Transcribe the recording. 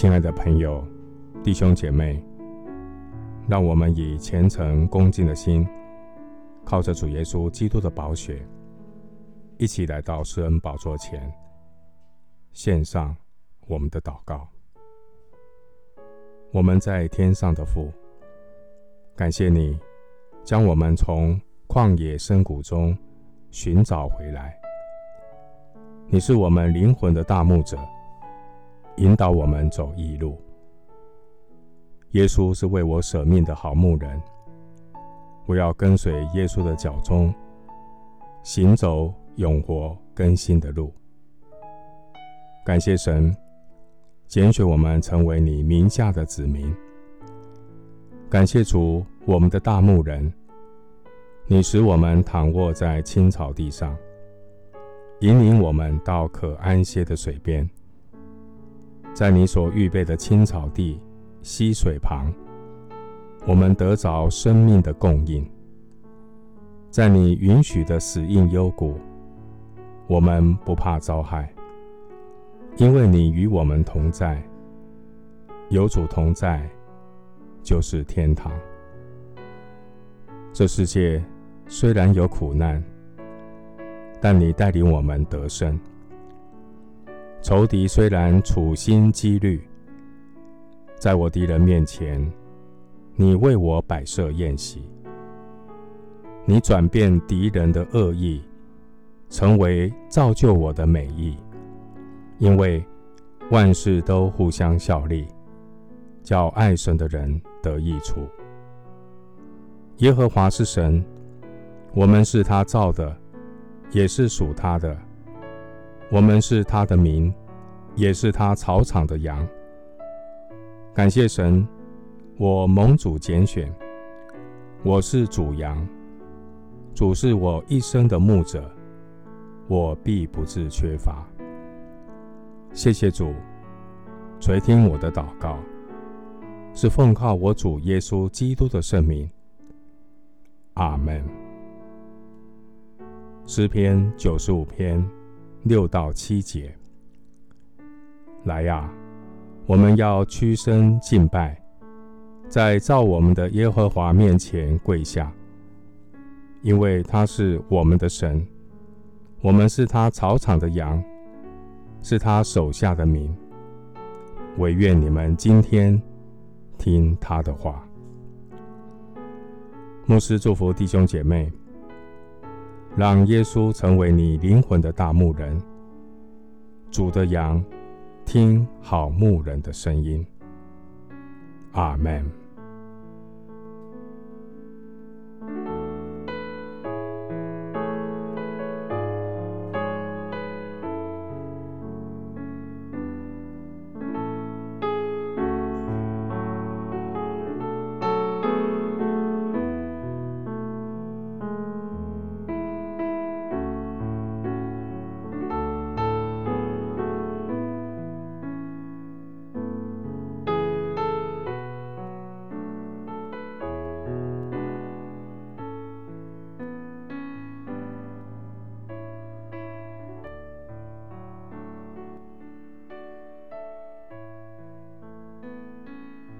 亲爱的朋友、弟兄姐妹，让我们以虔诚恭敬的心，靠着主耶稣基督的宝血，一起来到施恩宝座前，献上我们的祷告。我们在天上的父，感谢你将我们从旷野深谷中寻找回来。你是我们灵魂的大牧者。引导我们走义路。耶稣是为我舍命的好牧人，我要跟随耶稣的脚踪，行走永活更新的路。感谢神，拣选我们成为你名下的子民。感谢主，我们的大牧人，你使我们躺卧在青草地上，引领我们到可安歇的水边。在你所预备的青草地、溪水旁，我们得着生命的供应。在你允许的死荫幽谷，我们不怕遭害，因为你与我们同在。有主同在，就是天堂。这世界虽然有苦难，但你带领我们得胜。仇敌虽然处心积虑，在我敌人面前，你为我摆设筵席。你转变敌人的恶意，成为造就我的美意，因为万事都互相效力，叫爱神的人得益处。耶和华是神，我们是他造的，也是属他的。我们是他的民，也是他草场的羊。感谢神，我蒙主拣选，我是主羊，主是我一生的牧者，我必不致缺乏。谢谢主，垂听我的祷告，是奉靠我主耶稣基督的圣名。阿门。诗篇九十五篇。六到七节，来呀，我们要屈身敬拜，在造我们的耶和华面前跪下，因为他是我们的神，我们是他草场的羊，是他手下的民。惟愿你们今天听他的话。牧师祝福弟兄姐妹。让耶稣成为你灵魂的大牧人，主的羊听好牧人的声音。阿门。